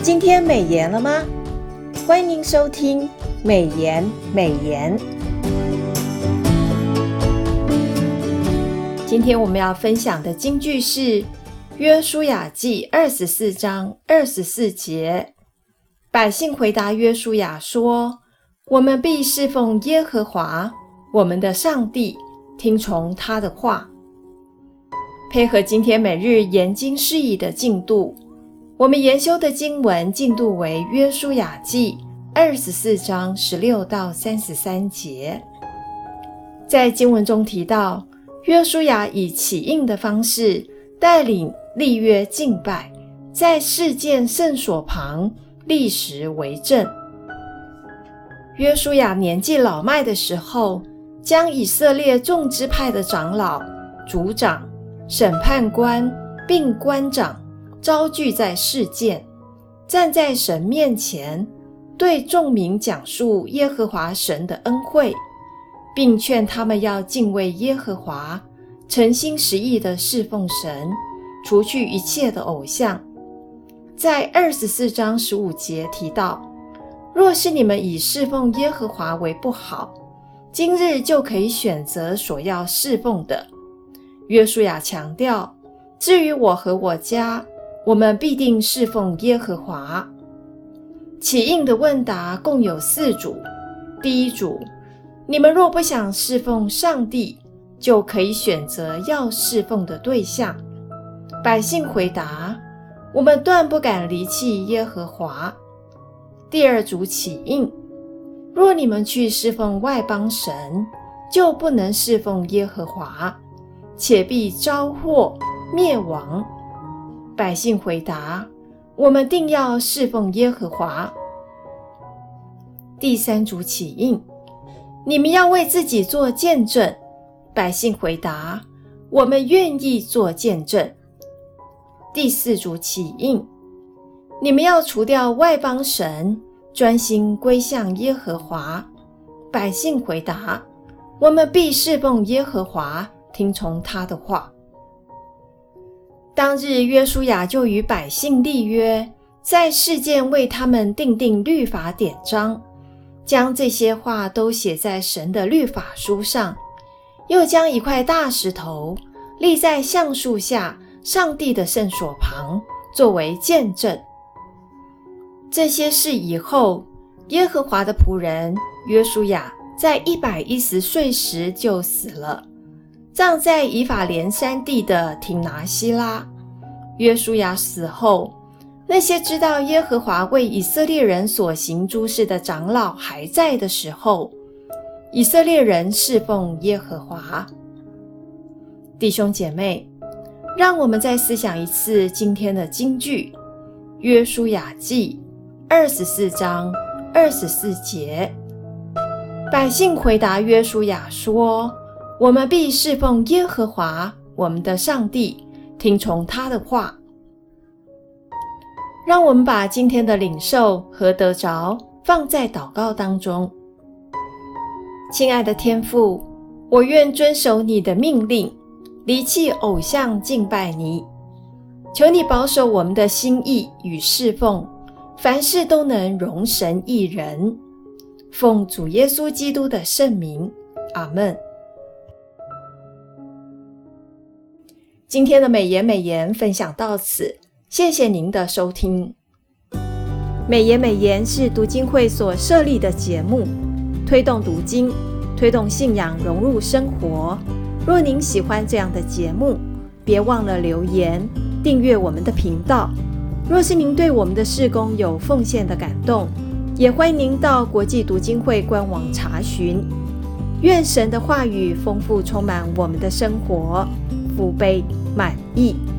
今天美言了吗？欢迎收听美言美言。今天我们要分享的金句是《约书亚记》二十四章二十四节。百姓回答约书亚说：“我们必侍奉耶和华我们的上帝，听从他的话。”配合今天每日研经释义的进度。我们研修的经文进度为《约书亚记》二十四章十六到三十三节。在经文中提到，约书亚以起印的方式带领立约敬拜，在示剑圣所旁立石为证。约书亚年纪老迈的时候，将以色列众支派的长老、族长、审判官并官长。招聚在世间，站在神面前，对众民讲述耶和华神的恩惠，并劝他们要敬畏耶和华，诚心实意地侍奉神，除去一切的偶像。在二十四章十五节提到：若是你们以侍奉耶和华为不好，今日就可以选择所要侍奉的。约书亚强调：至于我和我家，我们必定侍奉耶和华。起应的问答共有四组。第一组，你们若不想侍奉上帝，就可以选择要侍奉的对象。百姓回答：我们断不敢离弃耶和华。第二组起应，若你们去侍奉外邦神，就不能侍奉耶和华，且必遭祸灭亡。百姓回答：“我们定要侍奉耶和华。”第三组起印，你们要为自己做见证。百姓回答：“我们愿意做见证。”第四组起印，你们要除掉外邦神，专心归向耶和华。百姓回答：“我们必侍奉耶和华，听从他的话。”当日，约书亚就与百姓立约，在示剑为他们订定律法典章，将这些话都写在神的律法书上，又将一块大石头立在橡树下上帝的圣所旁，作为见证。这些事以后，耶和华的仆人约书亚在一百一十岁时就死了。葬在以法莲山地的亭拿西拉。约书亚死后，那些知道耶和华为以色列人所行诸事的长老还在的时候，以色列人侍奉耶和华。弟兄姐妹，让我们再思想一次今天的金句：约书亚记二十四章二十四节，百姓回答约书亚说。我们必侍奉耶和华我们的上帝，听从他的话。让我们把今天的领受和得着放在祷告当中。亲爱的天父，我愿遵守你的命令，离弃偶像敬拜你。求你保守我们的心意与侍奉，凡事都能容神一人。奉主耶稣基督的圣名，阿门。今天的美言美言分享到此，谢谢您的收听。美言美言是读经会所设立的节目，推动读经，推动信仰融入生活。若您喜欢这样的节目，别忘了留言订阅我们的频道。若是您对我们的事工有奉献的感动，也欢迎您到国际读经会官网查询。愿神的话语丰富充满我们的生活。福杯满溢。